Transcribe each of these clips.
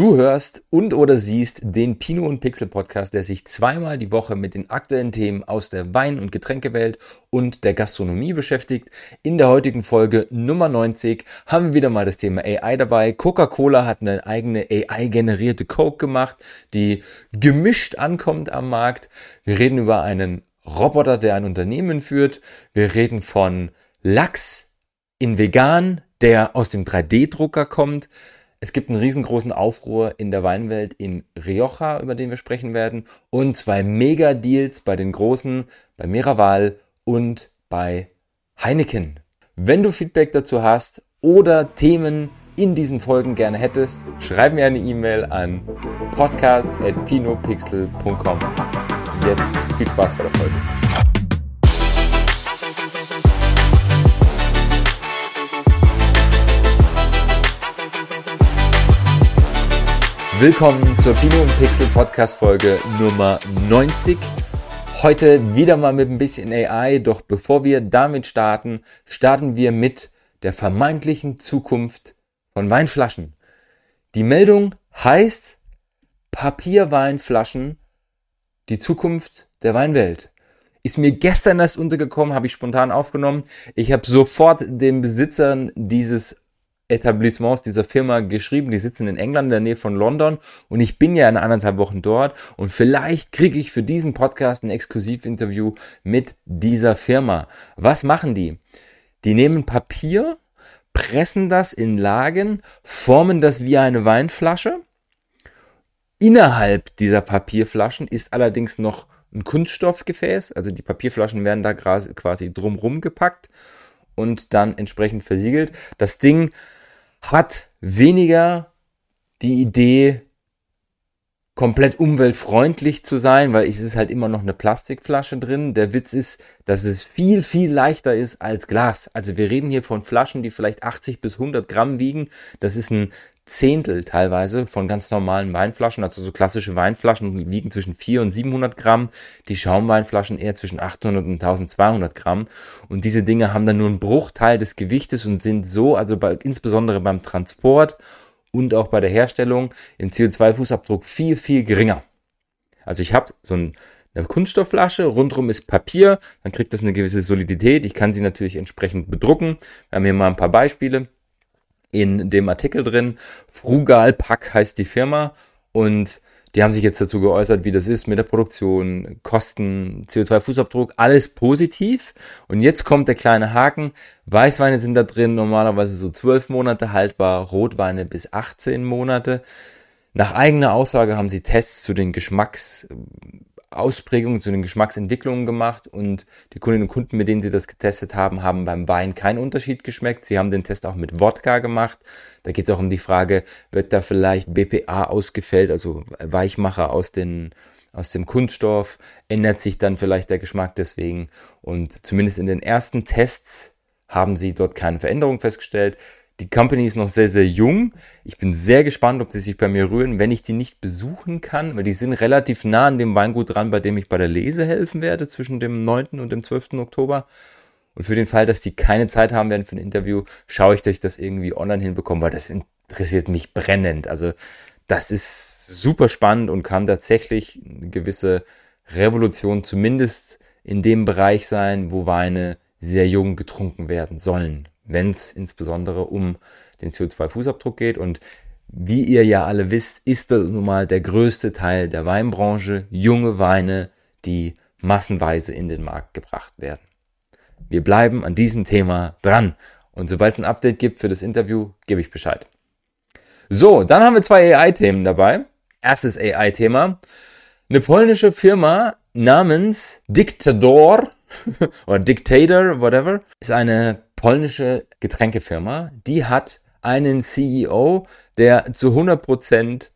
Du hörst und oder siehst den Pino und Pixel Podcast, der sich zweimal die Woche mit den aktuellen Themen aus der Wein- und Getränkewelt und der Gastronomie beschäftigt. In der heutigen Folge Nummer 90 haben wir wieder mal das Thema AI dabei. Coca-Cola hat eine eigene AI-generierte Coke gemacht, die gemischt ankommt am Markt. Wir reden über einen Roboter, der ein Unternehmen führt. Wir reden von Lachs in vegan, der aus dem 3D-Drucker kommt. Es gibt einen riesengroßen Aufruhr in der Weinwelt in Rioja, über den wir sprechen werden, und zwei Mega-Deals bei den Großen, bei Miraval und bei Heineken. Wenn du Feedback dazu hast oder Themen in diesen Folgen gerne hättest, schreib mir eine E-Mail an podcast.pinopixel.com. Jetzt viel Spaß bei der Folge. Willkommen zur Pino und Pixel Podcast Folge Nummer 90. Heute wieder mal mit ein bisschen AI, doch bevor wir damit starten, starten wir mit der vermeintlichen Zukunft von Weinflaschen. Die Meldung heißt Papierweinflaschen, die Zukunft der Weinwelt. Ist mir gestern erst untergekommen, habe ich spontan aufgenommen. Ich habe sofort den Besitzern dieses Etablissements dieser Firma geschrieben. Die sitzen in England in der Nähe von London und ich bin ja in anderthalb Wochen dort und vielleicht kriege ich für diesen Podcast ein Exklusivinterview mit dieser Firma. Was machen die? Die nehmen Papier, pressen das in Lagen, formen das wie eine Weinflasche. Innerhalb dieser Papierflaschen ist allerdings noch ein Kunststoffgefäß, also die Papierflaschen werden da quasi drumrum gepackt und dann entsprechend versiegelt. Das Ding hat weniger die Idee, komplett umweltfreundlich zu sein, weil es ist halt immer noch eine Plastikflasche drin. Der Witz ist, dass es viel, viel leichter ist als Glas. Also wir reden hier von Flaschen, die vielleicht 80 bis 100 Gramm wiegen. Das ist ein Zehntel teilweise von ganz normalen Weinflaschen. Also so klassische Weinflaschen wiegen zwischen 400 und 700 Gramm. Die Schaumweinflaschen eher zwischen 800 und 1200 Gramm. Und diese Dinge haben dann nur einen Bruchteil des Gewichtes und sind so, also bei, insbesondere beim Transport und auch bei der Herstellung im CO2-Fußabdruck viel, viel geringer. Also ich habe so ein, eine Kunststoffflasche, rundherum ist Papier, dann kriegt das eine gewisse Solidität. Ich kann sie natürlich entsprechend bedrucken. Wir haben hier mal ein paar Beispiele in dem Artikel drin. Frugal Pack heißt die Firma und die haben sich jetzt dazu geäußert, wie das ist mit der Produktion, Kosten, CO2-Fußabdruck, alles positiv. Und jetzt kommt der kleine Haken. Weißweine sind da drin normalerweise so zwölf Monate haltbar, Rotweine bis 18 Monate. Nach eigener Aussage haben sie Tests zu den Geschmacks Ausprägungen, zu den Geschmacksentwicklungen gemacht und die Kundinnen und Kunden, mit denen sie das getestet haben, haben beim Wein keinen Unterschied geschmeckt. Sie haben den Test auch mit Wodka gemacht. Da geht es auch um die Frage, wird da vielleicht BPA ausgefällt, also Weichmacher aus, den, aus dem Kunststoff, ändert sich dann vielleicht der Geschmack deswegen. Und zumindest in den ersten Tests haben sie dort keine Veränderung festgestellt. Die Company ist noch sehr, sehr jung. Ich bin sehr gespannt, ob sie sich bei mir rühren, wenn ich die nicht besuchen kann, weil die sind relativ nah an dem Weingut dran, bei dem ich bei der Lese helfen werde, zwischen dem 9. und dem 12. Oktober. Und für den Fall, dass die keine Zeit haben werden für ein Interview, schaue ich, dass ich das irgendwie online hinbekomme, weil das interessiert mich brennend. Also das ist super spannend und kann tatsächlich eine gewisse Revolution zumindest in dem Bereich sein, wo Weine sehr jung getrunken werden sollen wenn es insbesondere um den CO2-Fußabdruck geht. Und wie ihr ja alle wisst, ist das nun mal der größte Teil der Weinbranche junge Weine, die massenweise in den Markt gebracht werden. Wir bleiben an diesem Thema dran. Und sobald es ein Update gibt für das Interview, gebe ich Bescheid. So, dann haben wir zwei AI-Themen dabei. Erstes AI-Thema. Eine polnische Firma namens Dictador oder Dictator, whatever, ist eine polnische Getränkefirma, die hat einen CEO, der zu 100%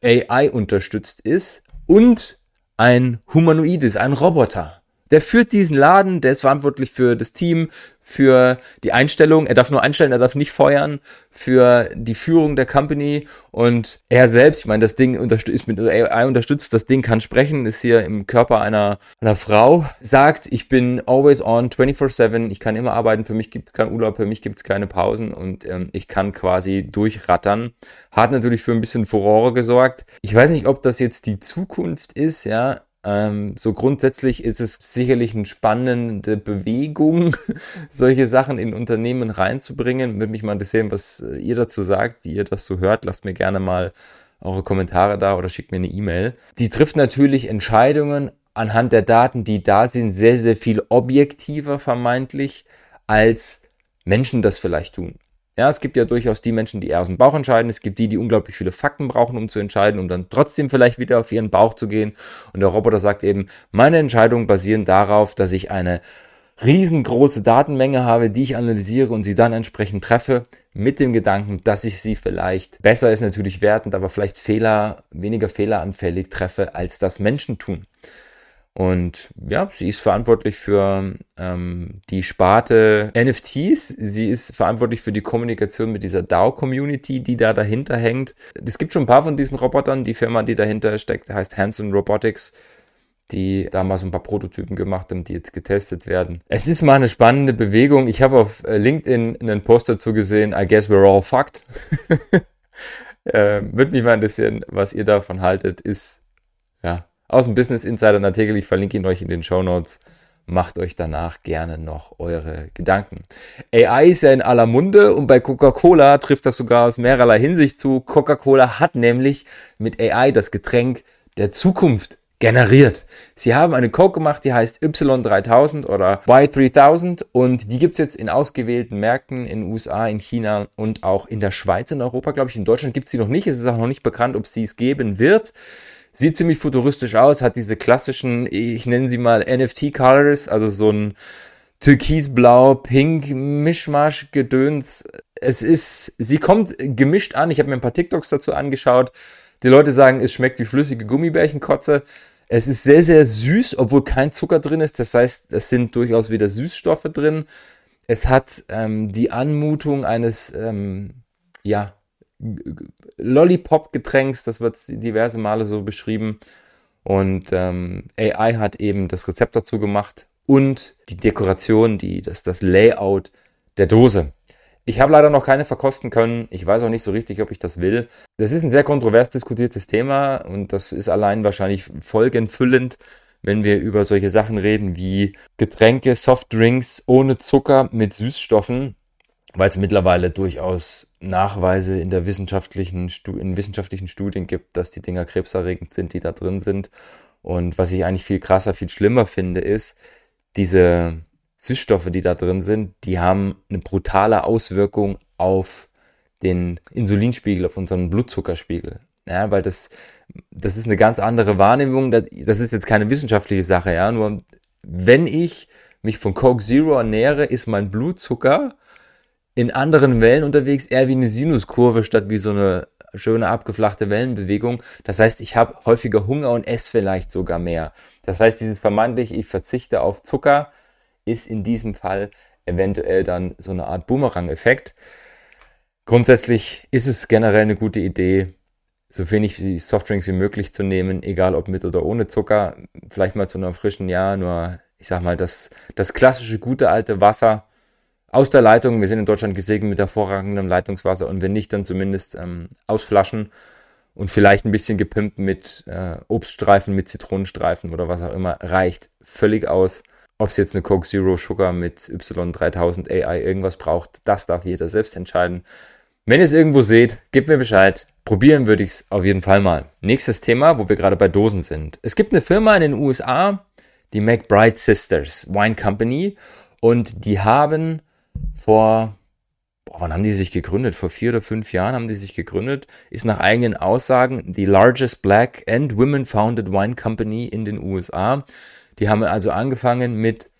AI unterstützt ist und ein Humanoid ist, ein Roboter. Der führt diesen Laden, der ist verantwortlich für das Team, für die Einstellung. Er darf nur einstellen, er darf nicht feuern, für die Führung der Company und er selbst, ich meine, das Ding ist mit AI unterstützt, das Ding kann sprechen, ist hier im Körper einer, einer Frau, sagt, ich bin always on, 24-7, ich kann immer arbeiten, für mich gibt es keinen Urlaub, für mich gibt es keine Pausen und ähm, ich kann quasi durchrattern. Hat natürlich für ein bisschen Furore gesorgt. Ich weiß nicht, ob das jetzt die Zukunft ist, ja, ähm, so grundsätzlich ist es sicherlich eine spannende Bewegung, solche Sachen in Unternehmen reinzubringen. Würde mich mal interessieren, was äh, ihr dazu sagt, die ihr das so hört. Lasst mir gerne mal eure Kommentare da oder schickt mir eine E-Mail. Die trifft natürlich Entscheidungen anhand der Daten, die da sind, sehr, sehr viel objektiver vermeintlich, als Menschen das vielleicht tun. Ja, es gibt ja durchaus die Menschen, die eher aus dem Bauch entscheiden. Es gibt die, die unglaublich viele Fakten brauchen, um zu entscheiden, um dann trotzdem vielleicht wieder auf ihren Bauch zu gehen. Und der Roboter sagt eben, meine Entscheidungen basieren darauf, dass ich eine riesengroße Datenmenge habe, die ich analysiere und sie dann entsprechend treffe, mit dem Gedanken, dass ich sie vielleicht, besser ist natürlich wertend, aber vielleicht Fehler, weniger fehleranfällig treffe, als das Menschen tun. Und ja, sie ist verantwortlich für ähm, die Sparte NFTs. Sie ist verantwortlich für die Kommunikation mit dieser DAO-Community, die da dahinter hängt. Es gibt schon ein paar von diesen Robotern. Die Firma, die dahinter steckt, heißt Hanson Robotics, die damals ein paar Prototypen gemacht haben, die jetzt getestet werden. Es ist mal eine spannende Bewegung. Ich habe auf äh, LinkedIn einen Post dazu gesehen. I guess we're all fucked. äh, Würde mich mal interessieren, was ihr davon haltet. Ist ja aus dem Business Insider Artikel. Ich verlinke ihn euch in den Show Notes. Macht euch danach gerne noch eure Gedanken. AI ist ja in aller Munde und bei Coca-Cola trifft das sogar aus mehrerlei Hinsicht zu. Coca-Cola hat nämlich mit AI das Getränk der Zukunft generiert. Sie haben eine Coke gemacht, die heißt Y3000 oder Y3000 und die gibt's jetzt in ausgewählten Märkten in den USA, in China und auch in der Schweiz, in Europa, glaube ich. In Deutschland gibt's sie noch nicht. Es ist auch noch nicht bekannt, ob sie es geben wird. Sieht ziemlich futuristisch aus, hat diese klassischen, ich nenne sie mal NFT-Colors, also so ein türkisblau, pink, Mischmasch, Gedöns. Es ist, sie kommt gemischt an. Ich habe mir ein paar TikToks dazu angeschaut. Die Leute sagen, es schmeckt wie flüssige Gummibärchenkotze. Es ist sehr, sehr süß, obwohl kein Zucker drin ist. Das heißt, es sind durchaus wieder Süßstoffe drin. Es hat ähm, die Anmutung eines, ähm, ja, Lollipop-Getränks, das wird diverse Male so beschrieben. Und ähm, AI hat eben das Rezept dazu gemacht und die Dekoration, die, das, das Layout der Dose. Ich habe leider noch keine verkosten können. Ich weiß auch nicht so richtig, ob ich das will. Das ist ein sehr kontrovers diskutiertes Thema und das ist allein wahrscheinlich folgenfüllend, wenn wir über solche Sachen reden wie Getränke, Softdrinks ohne Zucker mit Süßstoffen weil es mittlerweile durchaus Nachweise in der wissenschaftlichen in wissenschaftlichen Studien gibt, dass die Dinger krebserregend sind, die da drin sind. Und was ich eigentlich viel krasser, viel schlimmer finde, ist, diese Süßstoffe, die da drin sind, die haben eine brutale Auswirkung auf den Insulinspiegel, auf unseren Blutzuckerspiegel. Ja, weil das, das ist eine ganz andere Wahrnehmung. Das ist jetzt keine wissenschaftliche Sache, ja. Nur wenn ich mich von Coke Zero ernähre, ist mein Blutzucker in anderen Wellen unterwegs, eher wie eine Sinuskurve statt wie so eine schöne abgeflachte Wellenbewegung. Das heißt, ich habe häufiger Hunger und esse vielleicht sogar mehr. Das heißt, dieses vermeintlich, ich verzichte auf Zucker, ist in diesem Fall eventuell dann so eine Art Boomerang-Effekt. Grundsätzlich ist es generell eine gute Idee, so wenig Softdrinks wie möglich zu nehmen, egal ob mit oder ohne Zucker. Vielleicht mal zu einem frischen Jahr, nur ich sag mal, das, das klassische gute alte Wasser aus der Leitung. Wir sind in Deutschland gesegnet mit hervorragendem Leitungswasser und wenn nicht, dann zumindest ähm, aus Flaschen und vielleicht ein bisschen gepimpt mit äh, Obststreifen, mit Zitronenstreifen oder was auch immer, reicht völlig aus. Ob es jetzt eine Coke Zero Sugar mit Y3000 AI irgendwas braucht, das darf jeder selbst entscheiden. Wenn ihr es irgendwo seht, gebt mir Bescheid. Probieren würde ich es auf jeden Fall mal. Nächstes Thema, wo wir gerade bei Dosen sind. Es gibt eine Firma in den USA, die McBride Sisters Wine Company, und die haben vor, boah, wann haben die sich gegründet? Vor vier oder fünf Jahren haben die sich gegründet. Ist nach eigenen Aussagen die largest black and women founded wine company in den USA. Die haben also angefangen mit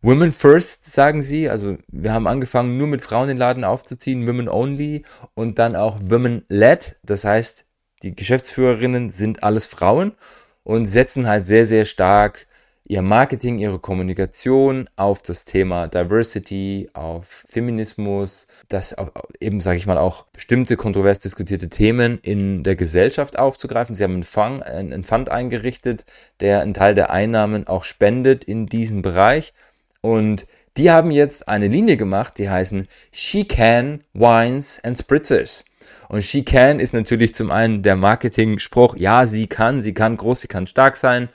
Women First, sagen sie. Also wir haben angefangen, nur mit Frauen den Laden aufzuziehen, Women Only und dann auch Women Led. Das heißt, die Geschäftsführerinnen sind alles Frauen und setzen halt sehr, sehr stark ihr Marketing, ihre Kommunikation auf das Thema Diversity, auf Feminismus, das eben, sage ich mal, auch bestimmte kontrovers diskutierte Themen in der Gesellschaft aufzugreifen. Sie haben einen Fund, eingerichtet, der einen Teil der Einnahmen auch spendet in diesen Bereich. Und die haben jetzt eine Linie gemacht, die heißen She Can Wines and Spritzers. Und She Can ist natürlich zum einen der Marketing-Spruch, ja, sie kann, sie kann groß, sie kann stark sein,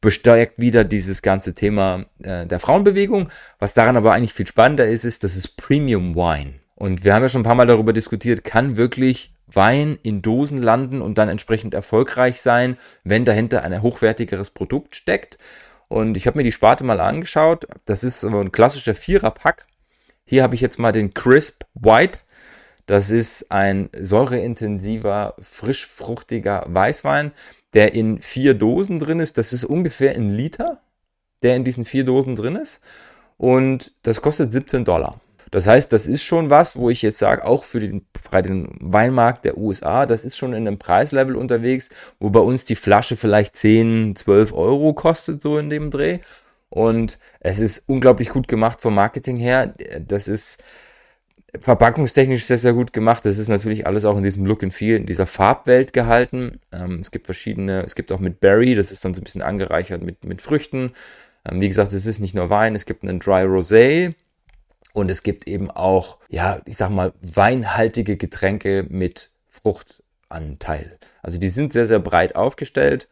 bestärkt wieder dieses ganze Thema äh, der Frauenbewegung. Was daran aber eigentlich viel spannender ist, ist, das ist Premium Wine. Und wir haben ja schon ein paar Mal darüber diskutiert, kann wirklich Wein in Dosen landen und dann entsprechend erfolgreich sein, wenn dahinter ein hochwertigeres Produkt steckt. Und ich habe mir die Sparte mal angeschaut. Das ist ein klassischer Vierer-Pack. Hier habe ich jetzt mal den Crisp White. Das ist ein säureintensiver, frischfruchtiger Weißwein der in vier Dosen drin ist. Das ist ungefähr ein Liter, der in diesen vier Dosen drin ist. Und das kostet 17 Dollar. Das heißt, das ist schon was, wo ich jetzt sage, auch für den, für den Weinmarkt der USA, das ist schon in einem Preislevel unterwegs, wo bei uns die Flasche vielleicht 10, 12 Euro kostet, so in dem Dreh. Und es ist unglaublich gut gemacht vom Marketing her. Das ist, verpackungstechnisch sehr, sehr gut gemacht. Das ist natürlich alles auch in diesem Look and Feel, in dieser Farbwelt gehalten. Ähm, es gibt verschiedene, es gibt auch mit Berry, das ist dann so ein bisschen angereichert mit, mit Früchten. Ähm, wie gesagt, es ist nicht nur Wein, es gibt einen Dry Rosé und es gibt eben auch, ja, ich sag mal, weinhaltige Getränke mit Fruchtanteil. Also die sind sehr, sehr breit aufgestellt,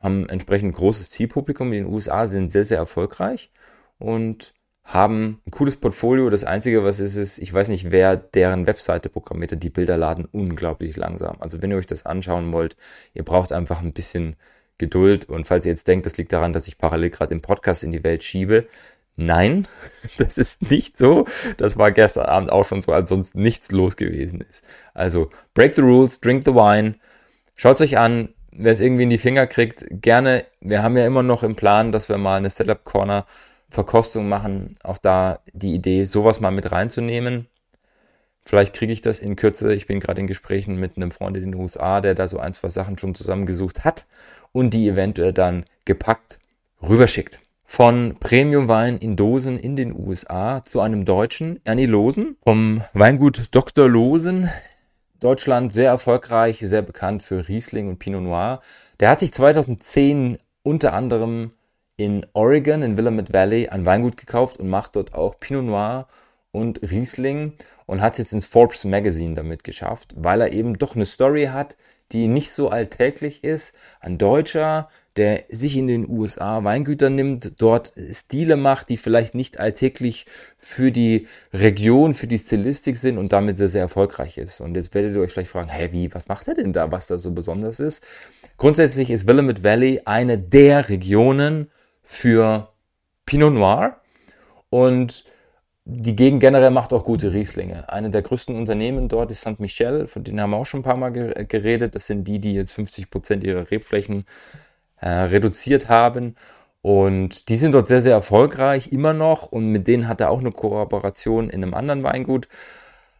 haben entsprechend großes Zielpublikum. In den USA sind sehr, sehr erfolgreich und haben ein cooles Portfolio. Das Einzige, was ist, ist, ich weiß nicht, wer deren Webseite programmiert hat. Die Bilder laden unglaublich langsam. Also wenn ihr euch das anschauen wollt, ihr braucht einfach ein bisschen Geduld. Und falls ihr jetzt denkt, das liegt daran, dass ich parallel gerade den Podcast in die Welt schiebe, nein, das ist nicht so. Das war gestern Abend auch schon so, als sonst nichts los gewesen ist. Also break the rules, drink the wine. Schaut es euch an. Wer es irgendwie in die Finger kriegt, gerne. Wir haben ja immer noch im Plan, dass wir mal eine Setup Corner Verkostung machen, auch da die Idee, sowas mal mit reinzunehmen. Vielleicht kriege ich das in Kürze. Ich bin gerade in Gesprächen mit einem Freund in den USA, der da so ein, zwei Sachen schon zusammengesucht hat und die eventuell dann gepackt rüberschickt. Von Premium-Wein in Dosen in den USA zu einem Deutschen, Ernie Losen, vom Weingut Dr. Losen. Deutschland sehr erfolgreich, sehr bekannt für Riesling und Pinot Noir. Der hat sich 2010 unter anderem in Oregon, in Willamette Valley, ein Weingut gekauft und macht dort auch Pinot Noir und Riesling und hat es jetzt ins Forbes Magazine damit geschafft, weil er eben doch eine Story hat, die nicht so alltäglich ist. Ein Deutscher, der sich in den USA Weingüter nimmt, dort Stile macht, die vielleicht nicht alltäglich für die Region, für die Stilistik sind und damit sehr, sehr erfolgreich ist. Und jetzt werdet ihr euch vielleicht fragen, hä, wie, was macht er denn da, was da so besonders ist? Grundsätzlich ist Willamette Valley eine der Regionen, für Pinot Noir und die Gegend generell macht auch gute Rieslinge. Eine der größten Unternehmen dort ist St. Michel, von denen haben wir auch schon ein paar Mal geredet. Das sind die, die jetzt 50 Prozent ihrer Rebflächen äh, reduziert haben. Und die sind dort sehr, sehr erfolgreich, immer noch. Und mit denen hat er auch eine Kooperation in einem anderen Weingut.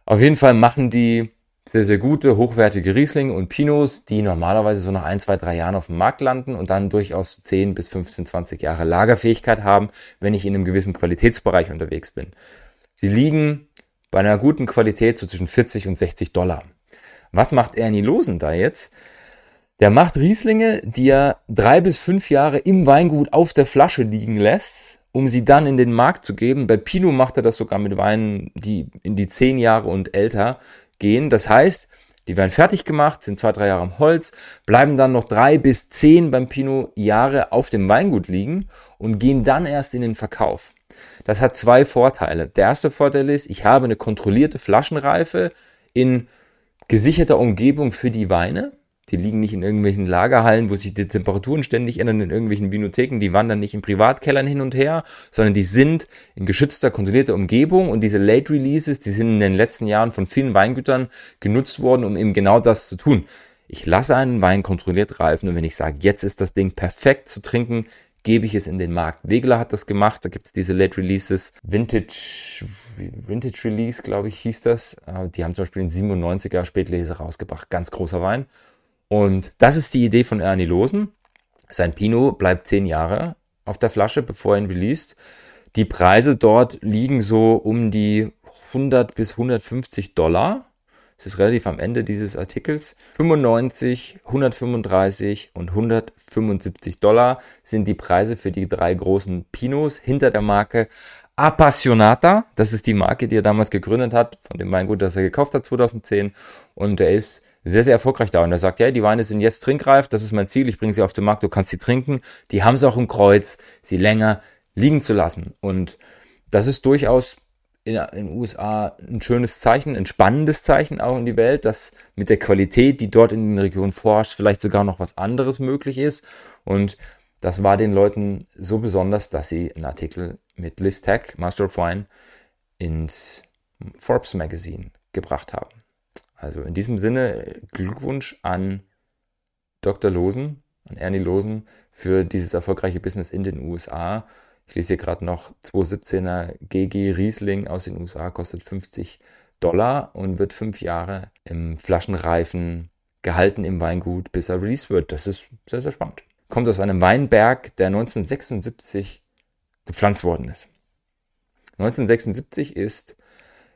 Auf jeden Fall machen die sehr, sehr gute, hochwertige Rieslinge und Pinots, die normalerweise so nach ein, zwei, drei Jahren auf dem Markt landen und dann durchaus 10 bis 15, 20 Jahre Lagerfähigkeit haben, wenn ich in einem gewissen Qualitätsbereich unterwegs bin. Sie liegen bei einer guten Qualität so zwischen 40 und 60 Dollar. Was macht Ernie Losen da jetzt? Der macht Rieslinge, die er drei bis fünf Jahre im Weingut auf der Flasche liegen lässt, um sie dann in den Markt zu geben. Bei Pinot macht er das sogar mit Weinen, die in die zehn Jahre und älter gehen. Das heißt, die werden fertig gemacht, sind zwei, drei Jahre am Holz, bleiben dann noch drei bis zehn beim Pinot Jahre auf dem Weingut liegen und gehen dann erst in den Verkauf. Das hat zwei Vorteile. Der erste Vorteil ist, ich habe eine kontrollierte Flaschenreife in gesicherter Umgebung für die Weine. Die liegen nicht in irgendwelchen Lagerhallen, wo sich die Temperaturen ständig ändern, in irgendwelchen Vinotheken, die wandern nicht in Privatkellern hin und her, sondern die sind in geschützter, kontrollierter Umgebung und diese Late Releases, die sind in den letzten Jahren von vielen Weingütern genutzt worden, um eben genau das zu tun. Ich lasse einen Wein kontrolliert reifen und wenn ich sage, jetzt ist das Ding perfekt zu trinken, gebe ich es in den Markt. Wegeler hat das gemacht, da gibt es diese Late Releases, Vintage, Vintage Release, glaube ich, hieß das. Äh, die haben zum Beispiel den 97er Spätlese rausgebracht, ganz großer Wein. Und das ist die Idee von Ernie Losen. Sein Pinot bleibt zehn Jahre auf der Flasche, bevor er ihn released. Die Preise dort liegen so um die 100 bis 150 Dollar. Das ist relativ am Ende dieses Artikels. 95, 135 und 175 Dollar sind die Preise für die drei großen Pinos hinter der Marke Appassionata. Das ist die Marke, die er damals gegründet hat, von dem Weingut, das er gekauft hat 2010. Und er ist sehr, sehr erfolgreich da. Und er sagt, ja, die Weine sind jetzt trinkreif, das ist mein Ziel, ich bringe sie auf den Markt, du kannst sie trinken. Die haben es auch im Kreuz, sie länger liegen zu lassen. Und das ist durchaus in den USA ein schönes Zeichen, ein spannendes Zeichen auch in die Welt, dass mit der Qualität, die dort in den Regionen forscht, vielleicht sogar noch was anderes möglich ist. Und das war den Leuten so besonders, dass sie einen Artikel mit Liz Tech, Master of Wine, ins Forbes Magazine gebracht haben. Also in diesem Sinne Glückwunsch an Dr. Losen, an Ernie Losen für dieses erfolgreiche Business in den USA. Ich lese hier gerade noch 217er GG Riesling aus den USA, kostet 50 Dollar und wird fünf Jahre im Flaschenreifen gehalten im Weingut, bis er released wird. Das ist sehr, sehr spannend. Kommt aus einem Weinberg, der 1976 gepflanzt worden ist. 1976 ist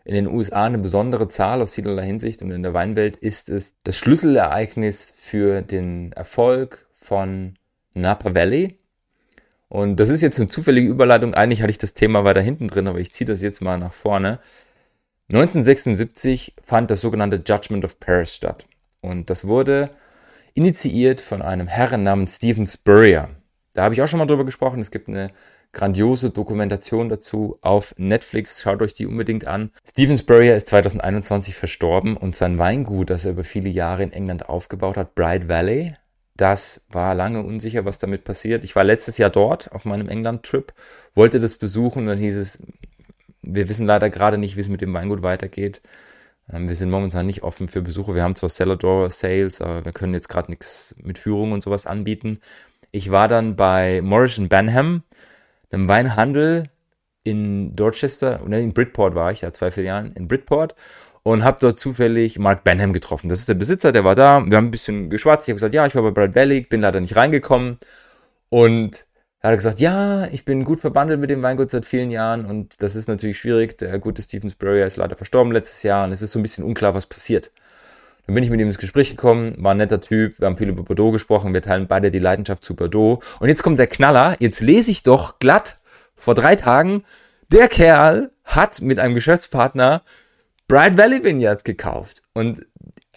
in den USA eine besondere Zahl aus vielerlei Hinsicht und in der Weinwelt ist es das Schlüsselereignis für den Erfolg von Napa Valley, und das ist jetzt eine zufällige Überleitung. Eigentlich hatte ich das Thema weiter hinten drin, aber ich ziehe das jetzt mal nach vorne. 1976 fand das sogenannte Judgment of Paris statt. Und das wurde initiiert von einem Herren namens Stephen Spurrier. Da habe ich auch schon mal drüber gesprochen. Es gibt eine grandiose Dokumentation dazu auf Netflix. Schaut euch die unbedingt an. Stephen Spurrier ist 2021 verstorben und sein Weingut, das er über viele Jahre in England aufgebaut hat, Bright Valley, das war lange unsicher, was damit passiert. Ich war letztes Jahr dort auf meinem England-Trip, wollte das besuchen und dann hieß es, wir wissen leider gerade nicht, wie es mit dem Weingut weitergeht. Ähm, wir sind momentan nicht offen für Besuche. Wir haben zwar Cellar Door Sales, aber wir können jetzt gerade nichts mit Führung und sowas anbieten. Ich war dann bei Morris Benham, einem Weinhandel in Dorchester, oder in Bridport war ich, ja, zwei Filialen in Bridport und habe dort zufällig Mark Benham getroffen. Das ist der Besitzer, der war da. Wir haben ein bisschen geschwatzt. Ich habe gesagt, ja, ich war bei Brad Valley, bin leider nicht reingekommen. Und er hat gesagt, ja, ich bin gut verbandelt mit dem Weingut seit vielen Jahren und das ist natürlich schwierig. Der gute Stephen Spurrier ist leider verstorben letztes Jahr und es ist so ein bisschen unklar, was passiert. Dann bin ich mit ihm ins Gespräch gekommen, war ein netter Typ, wir haben viel über Bordeaux gesprochen, wir teilen beide die Leidenschaft zu Bordeaux. Und jetzt kommt der Knaller, jetzt lese ich doch glatt vor drei Tagen, der Kerl hat mit einem Geschäftspartner Bright Valley Vineyards gekauft. Und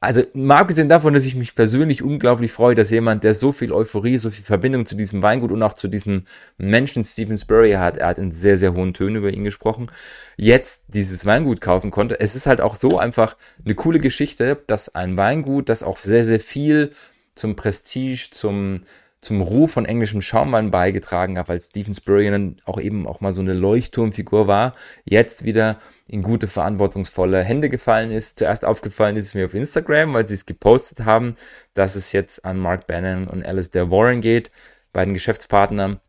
also mal abgesehen davon, dass ich mich persönlich unglaublich freue, dass jemand, der so viel Euphorie, so viel Verbindung zu diesem Weingut und auch zu diesem Menschen Stephen Spurrier hat, er hat in sehr, sehr hohen Tönen über ihn gesprochen, jetzt dieses Weingut kaufen konnte. Es ist halt auch so einfach eine coole Geschichte, dass ein Weingut, das auch sehr, sehr viel zum Prestige, zum, zum Ruf von englischem Schaumwein beigetragen hat, weil Stephen Spurrier auch eben auch mal so eine Leuchtturmfigur war, jetzt wieder in gute, verantwortungsvolle Hände gefallen ist. Zuerst aufgefallen ist es mir auf Instagram, weil sie es gepostet haben, dass es jetzt an Mark Bannon und Alistair Warren geht, beiden Geschäftspartner,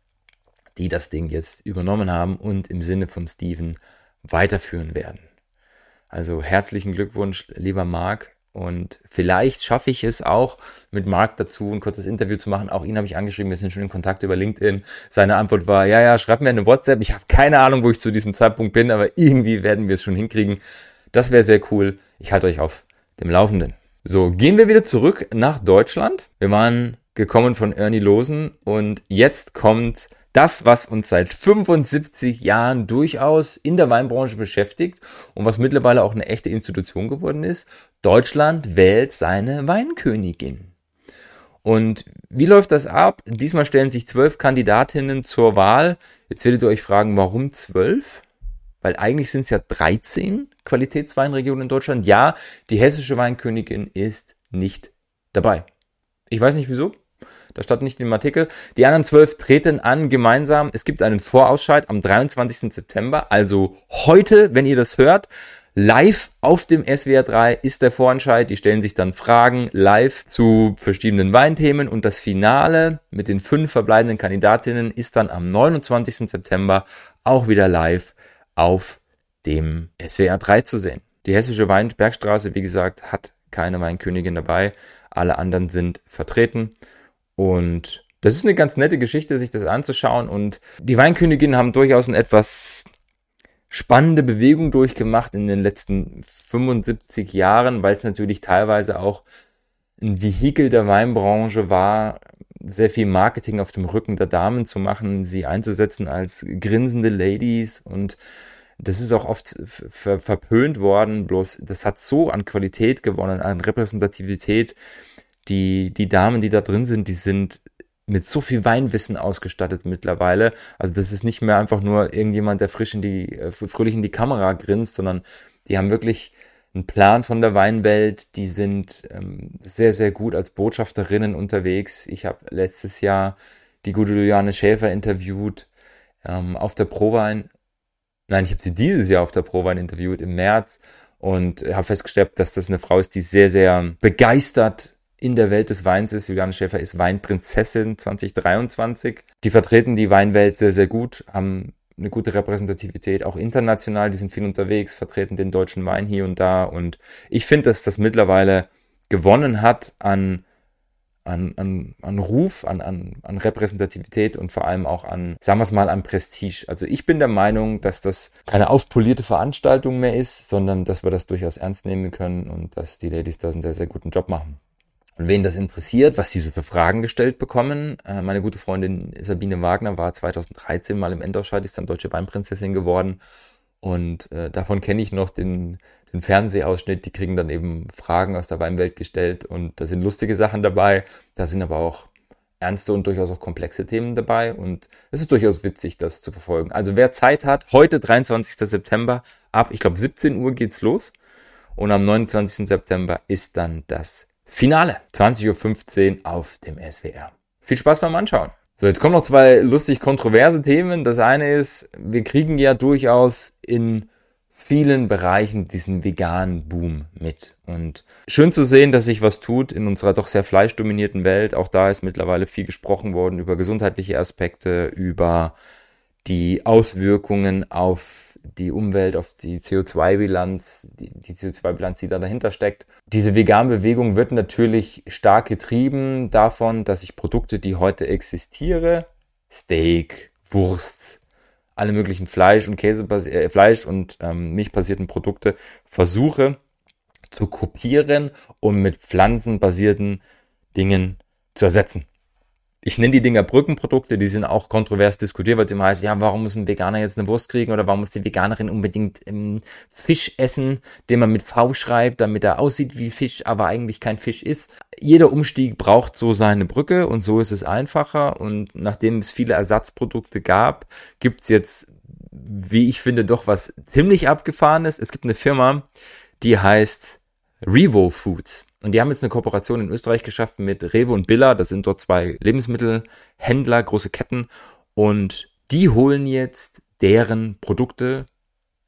die das Ding jetzt übernommen haben und im Sinne von Steven weiterführen werden. Also herzlichen Glückwunsch, lieber Mark. Und vielleicht schaffe ich es auch, mit Mark dazu ein kurzes Interview zu machen. Auch ihn habe ich angeschrieben, wir sind schon in Kontakt über LinkedIn. Seine Antwort war, ja, ja, schreib mir eine WhatsApp. Ich habe keine Ahnung, wo ich zu diesem Zeitpunkt bin, aber irgendwie werden wir es schon hinkriegen. Das wäre sehr cool. Ich halte euch auf dem Laufenden. So, gehen wir wieder zurück nach Deutschland. Wir waren gekommen von Ernie Losen und jetzt kommt das, was uns seit 75 Jahren durchaus in der Weinbranche beschäftigt und was mittlerweile auch eine echte Institution geworden ist. Deutschland wählt seine Weinkönigin. Und wie läuft das ab? Diesmal stellen sich zwölf Kandidatinnen zur Wahl. Jetzt werdet ihr euch fragen, warum zwölf? Weil eigentlich sind es ja 13 Qualitätsweinregionen in Deutschland. Ja, die hessische Weinkönigin ist nicht dabei. Ich weiß nicht wieso. Das stand nicht im Artikel. Die anderen zwölf treten an gemeinsam. Es gibt einen Vorausscheid am 23. September, also heute, wenn ihr das hört. Live auf dem SWR 3 ist der Vorentscheid. Die stellen sich dann Fragen live zu verschiedenen Weinthemen und das Finale mit den fünf verbleibenden Kandidatinnen ist dann am 29. September auch wieder live auf dem SWR 3 zu sehen. Die hessische Weinbergstraße, wie gesagt, hat keine Weinkönigin dabei. Alle anderen sind vertreten. Und das ist eine ganz nette Geschichte, sich das anzuschauen. Und die Weinköniginnen haben durchaus eine etwas spannende Bewegung durchgemacht in den letzten 75 Jahren, weil es natürlich teilweise auch ein Vehikel der Weinbranche war, sehr viel Marketing auf dem Rücken der Damen zu machen, sie einzusetzen als grinsende Ladies und das ist auch oft ver verpönt worden, bloß das hat so an Qualität gewonnen, an Repräsentativität. Die, die Damen, die da drin sind, die sind mit so viel Weinwissen ausgestattet mittlerweile. Also das ist nicht mehr einfach nur irgendjemand, der frisch in die, äh, fröhlich in die Kamera grinst, sondern die haben wirklich einen Plan von der Weinwelt. Die sind ähm, sehr, sehr gut als Botschafterinnen unterwegs. Ich habe letztes Jahr die gute Juliane Schäfer interviewt ähm, auf der Prowein. Nein, ich habe sie dieses Jahr auf der Prowein interviewt im März und habe festgestellt, dass das eine Frau ist, die sehr, sehr begeistert in der Welt des Weins ist. Juliane Schäfer ist Weinprinzessin 2023. Die vertreten die Weinwelt sehr, sehr gut, haben eine gute Repräsentativität, auch international. Die sind viel unterwegs, vertreten den deutschen Wein hier und da. Und ich finde, dass das mittlerweile gewonnen hat an, an, an, an Ruf, an, an, an Repräsentativität und vor allem auch an, sagen wir es mal, an Prestige. Also ich bin der Meinung, dass das keine aufpolierte Veranstaltung mehr ist, sondern dass wir das durchaus ernst nehmen können und dass die Ladies da einen sehr, sehr guten Job machen. Und wen das interessiert, was die so für Fragen gestellt bekommen, äh, meine gute Freundin Sabine Wagner war 2013 mal im Endausscheid, ist dann deutsche Weinprinzessin geworden. Und äh, davon kenne ich noch den, den Fernsehausschnitt. Die kriegen dann eben Fragen aus der Weinwelt gestellt. Und da sind lustige Sachen dabei. Da sind aber auch ernste und durchaus auch komplexe Themen dabei. Und es ist durchaus witzig, das zu verfolgen. Also wer Zeit hat, heute 23. September, ab, ich glaube, 17 Uhr geht's los. Und am 29. September ist dann das Finale, 20.15 Uhr auf dem SWR. Viel Spaß beim Anschauen. So, jetzt kommen noch zwei lustig kontroverse Themen. Das eine ist, wir kriegen ja durchaus in vielen Bereichen diesen veganen Boom mit. Und schön zu sehen, dass sich was tut in unserer doch sehr fleischdominierten Welt. Auch da ist mittlerweile viel gesprochen worden über gesundheitliche Aspekte, über die Auswirkungen auf die Umwelt, auf die CO2-Bilanz, die, die CO2-Bilanz, die da dahinter steckt. Diese Vegan-Bewegung wird natürlich stark getrieben davon, dass ich Produkte, die heute existieren, Steak, Wurst, alle möglichen Fleisch und Käse, äh, Fleisch und ähm, milchbasierten Produkte versuche zu kopieren und mit pflanzenbasierten Dingen zu ersetzen ich nenne die Dinger Brückenprodukte, die sind auch kontrovers diskutiert, weil es immer heißt, ja, warum muss ein Veganer jetzt eine Wurst kriegen oder warum muss die Veganerin unbedingt ähm, Fisch essen, den man mit V schreibt, damit er aussieht wie Fisch, aber eigentlich kein Fisch ist. Jeder Umstieg braucht so seine Brücke und so ist es einfacher und nachdem es viele Ersatzprodukte gab, gibt's jetzt, wie ich finde, doch was ziemlich abgefahrenes. Es gibt eine Firma, die heißt Revo Foods. Und die haben jetzt eine Kooperation in Österreich geschaffen mit Rewe und Billa. Das sind dort zwei Lebensmittelhändler, große Ketten. Und die holen jetzt deren Produkte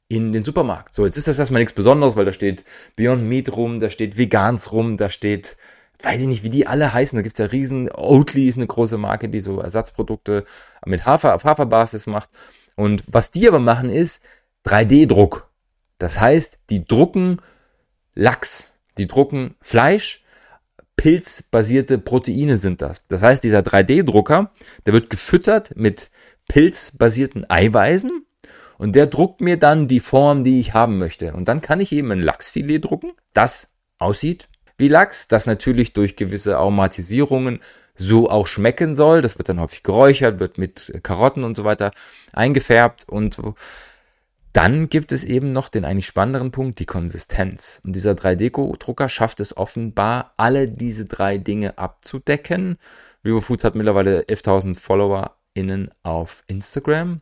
in den Supermarkt. So, jetzt ist das erstmal nichts Besonderes, weil da steht Beyond Meat rum, da steht Vegans rum, da steht, weiß ich nicht, wie die alle heißen. Da gibt's ja riesen, Oatly ist eine große Marke, die so Ersatzprodukte mit Hafer auf Haferbasis macht. Und was die aber machen ist 3D-Druck. Das heißt, die drucken Lachs die drucken Fleisch, pilzbasierte Proteine sind das. Das heißt, dieser 3D-Drucker, der wird gefüttert mit pilzbasierten Eiweißen und der druckt mir dann die Form, die ich haben möchte. Und dann kann ich eben ein Lachsfilet drucken, das aussieht wie Lachs, das natürlich durch gewisse Aromatisierungen so auch schmecken soll. Das wird dann häufig geräuchert, wird mit Karotten und so weiter eingefärbt und dann gibt es eben noch den eigentlich spannenderen Punkt, die Konsistenz. Und dieser 3D-Drucker schafft es offenbar, alle diese drei Dinge abzudecken. Vivo Foods hat mittlerweile 11.000 FollowerInnen auf Instagram.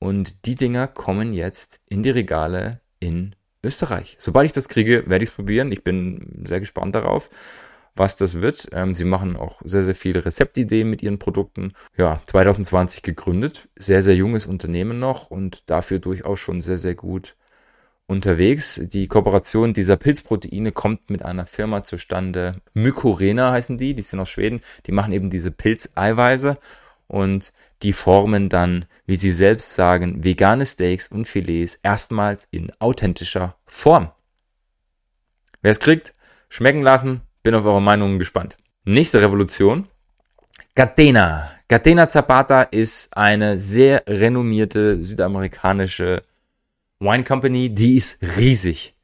Und die Dinger kommen jetzt in die Regale in Österreich. Sobald ich das kriege, werde ich es probieren. Ich bin sehr gespannt darauf was das wird. Ähm, sie machen auch sehr, sehr viele Rezeptideen mit ihren Produkten. Ja, 2020 gegründet, sehr, sehr junges Unternehmen noch und dafür durchaus schon sehr, sehr gut unterwegs. Die Kooperation dieser Pilzproteine kommt mit einer Firma zustande. Mykorena heißen die, die sind aus Schweden. Die machen eben diese Pilzeiweiße und die formen dann, wie sie selbst sagen, vegane Steaks und Filets erstmals in authentischer Form. Wer es kriegt, schmecken lassen, bin auf eure Meinungen gespannt. Nächste Revolution Catena. Catena Zapata ist eine sehr renommierte südamerikanische Wine Company, die ist riesig.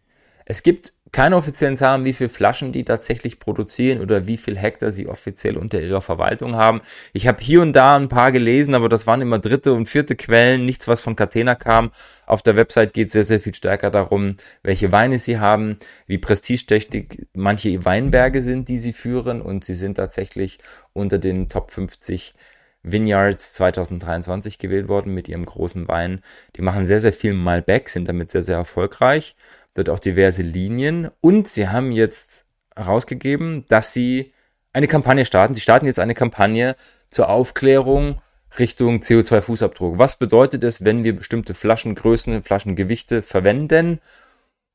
Es gibt keine offiziellen Zahlen, wie viele Flaschen die tatsächlich produzieren oder wie viel Hektar sie offiziell unter ihrer Verwaltung haben. Ich habe hier und da ein paar gelesen, aber das waren immer dritte und vierte Quellen, nichts, was von Catena kam. Auf der Website geht es sehr, sehr viel stärker darum, welche Weine sie haben, wie prestigeträchtig manche Weinberge sind, die sie führen und sie sind tatsächlich unter den Top 50 Vineyards 2023 gewählt worden mit ihrem großen Wein. Die machen sehr, sehr viel Malbec, sind damit sehr, sehr erfolgreich dort auch diverse Linien und sie haben jetzt herausgegeben, dass sie eine Kampagne starten. Sie starten jetzt eine Kampagne zur Aufklärung Richtung CO2-Fußabdruck. Was bedeutet es, wenn wir bestimmte Flaschengrößen, Flaschengewichte verwenden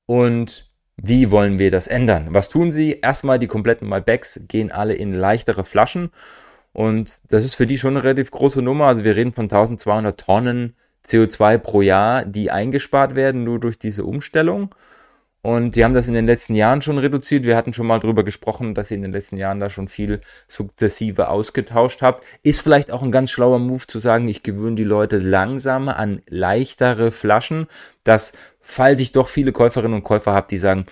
und wie wollen wir das ändern? Was tun sie? Erstmal die kompletten Malbecs gehen alle in leichtere Flaschen und das ist für die schon eine relativ große Nummer. Also wir reden von 1200 Tonnen CO2 pro Jahr, die eingespart werden nur durch diese Umstellung. Und die haben das in den letzten Jahren schon reduziert. Wir hatten schon mal drüber gesprochen, dass ihr in den letzten Jahren da schon viel sukzessive ausgetauscht habt. Ist vielleicht auch ein ganz schlauer Move zu sagen, ich gewöhne die Leute langsamer an leichtere Flaschen, dass, falls ich doch viele Käuferinnen und Käufer habe, die sagen,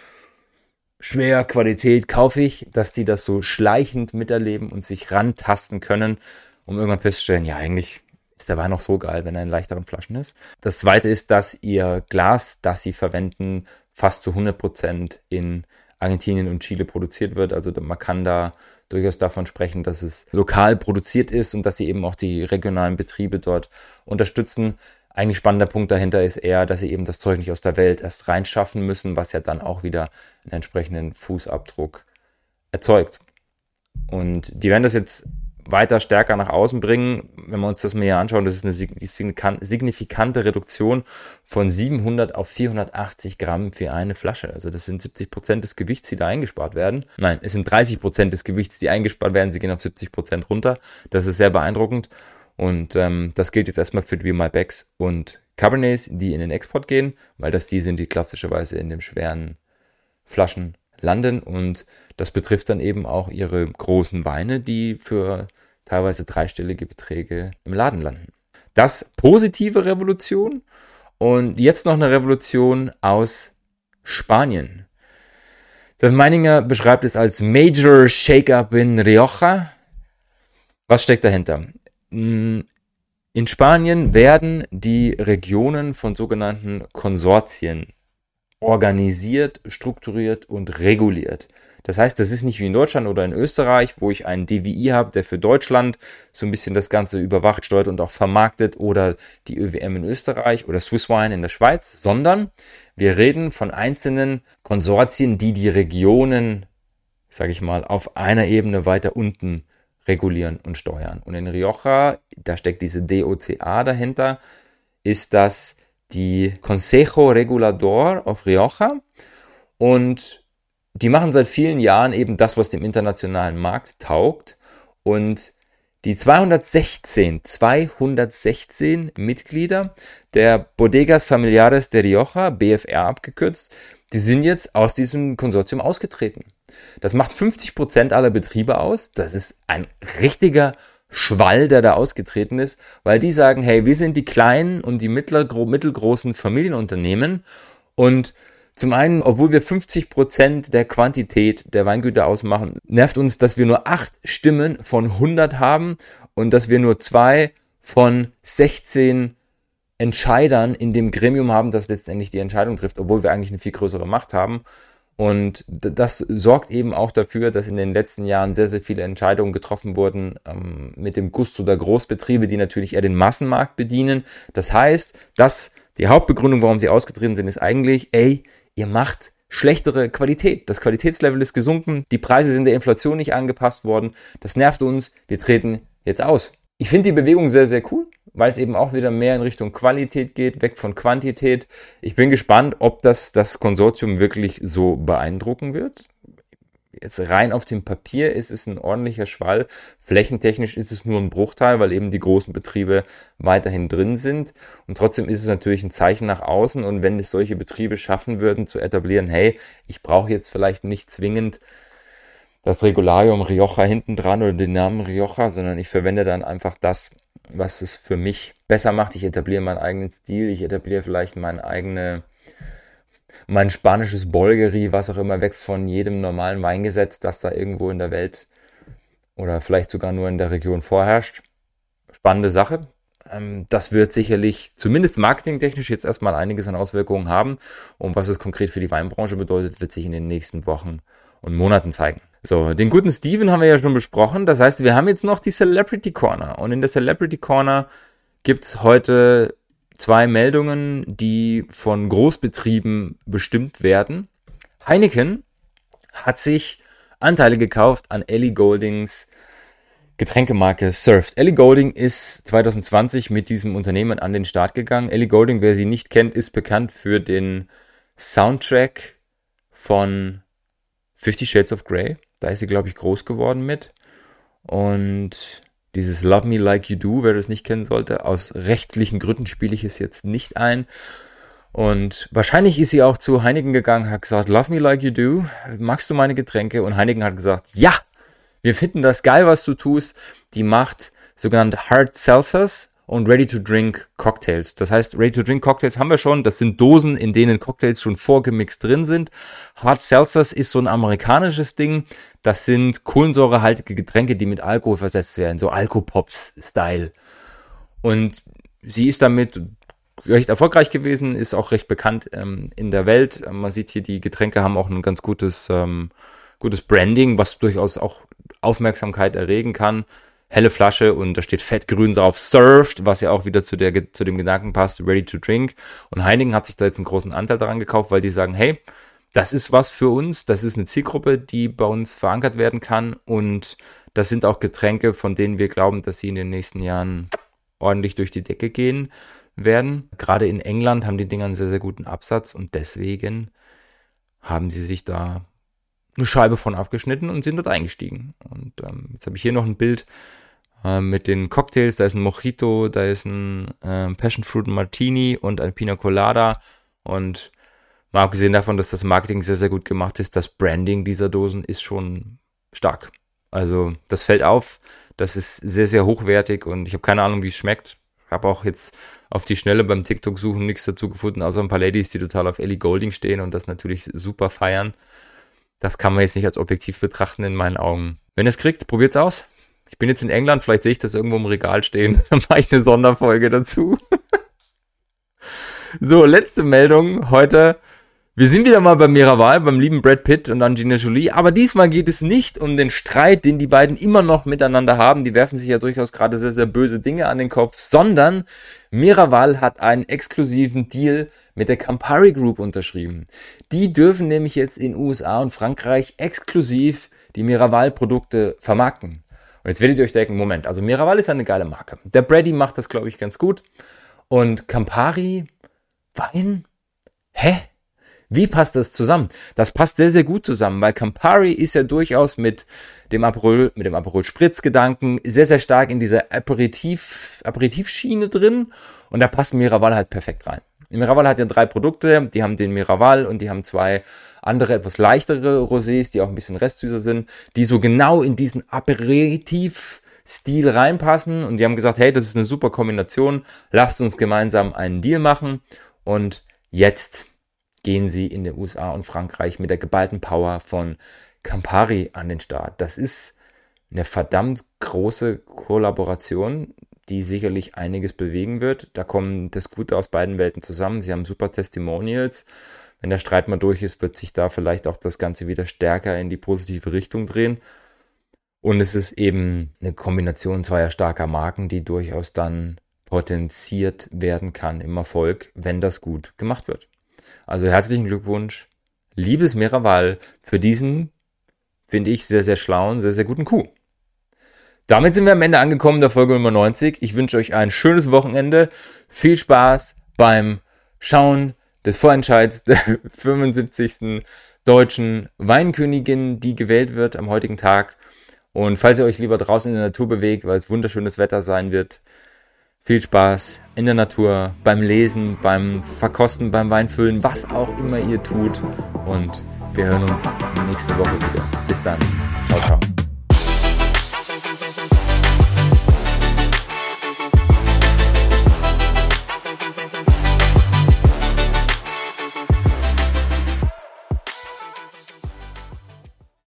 schwer Qualität kaufe ich, dass die das so schleichend miterleben und sich rantasten können, um irgendwann festzustellen, ja, eigentlich ist der Wein noch so geil, wenn er in leichteren Flaschen ist. Das zweite ist, dass ihr Glas, das sie verwenden, fast zu 100 Prozent in Argentinien und Chile produziert wird. Also man kann da durchaus davon sprechen, dass es lokal produziert ist und dass sie eben auch die regionalen Betriebe dort unterstützen. Eigentlich spannender Punkt dahinter ist eher, dass sie eben das Zeug nicht aus der Welt erst reinschaffen müssen, was ja dann auch wieder einen entsprechenden Fußabdruck erzeugt. Und die werden das jetzt weiter stärker nach außen bringen. Wenn wir uns das mal hier anschauen, das ist eine signifikante Reduktion von 700 auf 480 Gramm für eine Flasche. Also das sind 70 Prozent des Gewichts, die da eingespart werden. Nein, es sind 30 Prozent des Gewichts, die eingespart werden. Sie gehen auf 70 Prozent runter. Das ist sehr beeindruckend. Und ähm, das gilt jetzt erstmal für die Malbecs und Cabernets, die in den Export gehen, weil das die sind, die klassischerweise in den schweren Flaschen landen und das betrifft dann eben auch ihre großen Weine, die für teilweise dreistellige Beträge im Laden landen. Das positive Revolution und jetzt noch eine Revolution aus Spanien. Der Meininger beschreibt es als Major Shake-up in Rioja. Was steckt dahinter? In Spanien werden die Regionen von sogenannten Konsortien organisiert, strukturiert und reguliert. Das heißt, das ist nicht wie in Deutschland oder in Österreich, wo ich einen DWI habe, der für Deutschland so ein bisschen das Ganze überwacht, steuert und auch vermarktet oder die ÖWM in Österreich oder Swiss Wine in der Schweiz, sondern wir reden von einzelnen Konsortien, die die Regionen, sage ich mal, auf einer Ebene weiter unten regulieren und steuern. Und in Rioja, da steckt diese DOCA dahinter, ist das die Consejo Regulador of Rioja und die machen seit vielen Jahren eben das, was dem internationalen Markt taugt und die 216, 216 Mitglieder der Bodegas Familiares de Rioja, BFR abgekürzt, die sind jetzt aus diesem Konsortium ausgetreten. Das macht 50 Prozent aller Betriebe aus. Das ist ein richtiger Schwall, der da ausgetreten ist, weil die sagen, hey, wir sind die kleinen und die mittelgroßen Familienunternehmen und zum einen, obwohl wir 50 Prozent der Quantität der Weingüter ausmachen, nervt uns, dass wir nur 8 Stimmen von 100 haben und dass wir nur zwei von 16 Entscheidern in dem Gremium haben, das letztendlich die Entscheidung trifft, obwohl wir eigentlich eine viel größere Macht haben. Und das sorgt eben auch dafür, dass in den letzten Jahren sehr, sehr viele Entscheidungen getroffen wurden ähm, mit dem Gusto der Großbetriebe, die natürlich eher den Massenmarkt bedienen. Das heißt, dass die Hauptbegründung, warum sie ausgetreten sind, ist eigentlich, ey, ihr macht schlechtere Qualität. Das Qualitätslevel ist gesunken, die Preise sind der Inflation nicht angepasst worden. Das nervt uns, wir treten jetzt aus. Ich finde die Bewegung sehr, sehr cool weil es eben auch wieder mehr in Richtung Qualität geht, weg von Quantität. Ich bin gespannt, ob das das Konsortium wirklich so beeindrucken wird. Jetzt rein auf dem Papier ist es ein ordentlicher Schwall. Flächentechnisch ist es nur ein Bruchteil, weil eben die großen Betriebe weiterhin drin sind. Und trotzdem ist es natürlich ein Zeichen nach außen. Und wenn es solche Betriebe schaffen würden zu etablieren, hey, ich brauche jetzt vielleicht nicht zwingend das Regularium Rioja hinten dran oder den Namen Rioja, sondern ich verwende dann einfach das, was es für mich besser macht. Ich etabliere meinen eigenen Stil, ich etabliere vielleicht meine eigene, mein spanisches Bolgeri, was auch immer, weg von jedem normalen Weingesetz, das da irgendwo in der Welt oder vielleicht sogar nur in der Region vorherrscht. Spannende Sache. Ähm, das wird sicherlich zumindest marketingtechnisch jetzt erstmal einiges an Auswirkungen haben. Und was es konkret für die Weinbranche bedeutet, wird sich in den nächsten Wochen und Monaten zeigen. So, den guten Steven haben wir ja schon besprochen. Das heißt, wir haben jetzt noch die Celebrity Corner. Und in der Celebrity Corner gibt es heute zwei Meldungen, die von Großbetrieben bestimmt werden. Heineken hat sich Anteile gekauft an Ellie Goldings Getränkemarke Surft. Ellie Golding ist 2020 mit diesem Unternehmen an den Start gegangen. Ellie Golding, wer sie nicht kennt, ist bekannt für den Soundtrack von Fifty Shades of Grey. Da ist sie, glaube ich, groß geworden mit. Und dieses Love Me Like You Do, wer das nicht kennen sollte, aus rechtlichen Gründen spiele ich es jetzt nicht ein. Und wahrscheinlich ist sie auch zu Heineken gegangen, hat gesagt, Love Me Like You Do, magst du meine Getränke? Und Heineken hat gesagt, ja, wir finden das geil, was du tust. Die macht sogenannte Hard Seltzers und Ready-to-Drink Cocktails. Das heißt, Ready-to-Drink Cocktails haben wir schon. Das sind Dosen, in denen Cocktails schon vorgemixt drin sind. Hard Seltzers ist so ein amerikanisches Ding. Das sind kohlensäurehaltige Getränke, die mit Alkohol versetzt werden. So Alkopops-Style. Und sie ist damit recht erfolgreich gewesen, ist auch recht bekannt ähm, in der Welt. Man sieht hier, die Getränke haben auch ein ganz gutes, ähm, gutes Branding, was durchaus auch Aufmerksamkeit erregen kann helle Flasche und da steht fettgrün drauf served, was ja auch wieder zu, der, zu dem Gedanken passt, ready to drink. Und Heineken hat sich da jetzt einen großen Anteil daran gekauft, weil die sagen, hey, das ist was für uns, das ist eine Zielgruppe, die bei uns verankert werden kann und das sind auch Getränke, von denen wir glauben, dass sie in den nächsten Jahren ordentlich durch die Decke gehen werden. Gerade in England haben die Dinger einen sehr, sehr guten Absatz und deswegen haben sie sich da eine Scheibe von abgeschnitten und sind dort eingestiegen. Und ähm, jetzt habe ich hier noch ein Bild äh, mit den Cocktails. Da ist ein Mojito, da ist ein äh, Passion Fruit Martini und ein Pina Colada. Und mal abgesehen davon, dass das Marketing sehr, sehr gut gemacht ist, das Branding dieser Dosen ist schon stark. Also das fällt auf, das ist sehr, sehr hochwertig und ich habe keine Ahnung, wie es schmeckt. Habe auch jetzt auf die Schnelle beim TikTok-Suchen nichts dazu gefunden, außer ein paar Ladies, die total auf Ellie Golding stehen und das natürlich super feiern. Das kann man jetzt nicht als objektiv betrachten in meinen Augen. Wenn ihr es kriegt, probiert's aus. Ich bin jetzt in England, vielleicht sehe ich das irgendwo im Regal stehen. Dann mache ich eine Sonderfolge dazu. so, letzte Meldung heute. Wir sind wieder mal bei Miraval, beim lieben Brad Pitt und Angelina Jolie, aber diesmal geht es nicht um den Streit, den die beiden immer noch miteinander haben. Die werfen sich ja durchaus gerade sehr, sehr böse Dinge an den Kopf, sondern Miraval hat einen exklusiven Deal mit der Campari Group unterschrieben. Die dürfen nämlich jetzt in USA und Frankreich exklusiv die Miraval-Produkte vermarkten. Und jetzt werdet ihr euch denken, Moment, also Miraval ist eine geile Marke. Der Brady macht das, glaube ich, ganz gut. Und Campari, Wein? Hä? Wie passt das zusammen? Das passt sehr, sehr gut zusammen, weil Campari ist ja durchaus mit dem Aperol, mit dem Aperol Spritz Gedanken sehr, sehr stark in dieser Aperitif, Aperitivschiene drin und da passt Miraval halt perfekt rein. Miraval hat ja drei Produkte, die haben den Miraval und die haben zwei andere etwas leichtere Rosés, die auch ein bisschen restsüßer sind, die so genau in diesen Aperitiv-Stil reinpassen und die haben gesagt, hey, das ist eine super Kombination, lasst uns gemeinsam einen Deal machen und jetzt gehen sie in den USA und Frankreich mit der geballten Power von Campari an den Start. Das ist eine verdammt große Kollaboration, die sicherlich einiges bewegen wird. Da kommen das Gute aus beiden Welten zusammen. Sie haben super Testimonials wenn der Streit mal durch ist, wird sich da vielleicht auch das Ganze wieder stärker in die positive Richtung drehen. Und es ist eben eine Kombination zweier starker Marken, die durchaus dann potenziert werden kann im Erfolg, wenn das gut gemacht wird. Also herzlichen Glückwunsch, liebes Miraval, für diesen, finde ich, sehr, sehr schlauen, sehr, sehr guten Coup. Damit sind wir am Ende angekommen der Folge Nummer 90. Ich wünsche euch ein schönes Wochenende. Viel Spaß beim Schauen des Vorentscheids der 75. deutschen Weinkönigin, die gewählt wird am heutigen Tag. Und falls ihr euch lieber draußen in der Natur bewegt, weil es wunderschönes Wetter sein wird, viel Spaß in der Natur, beim Lesen, beim Verkosten, beim Weinfüllen, was auch immer ihr tut. Und Wir hören uns nächste Woche wieder. Bis dann. Ciao, ciao.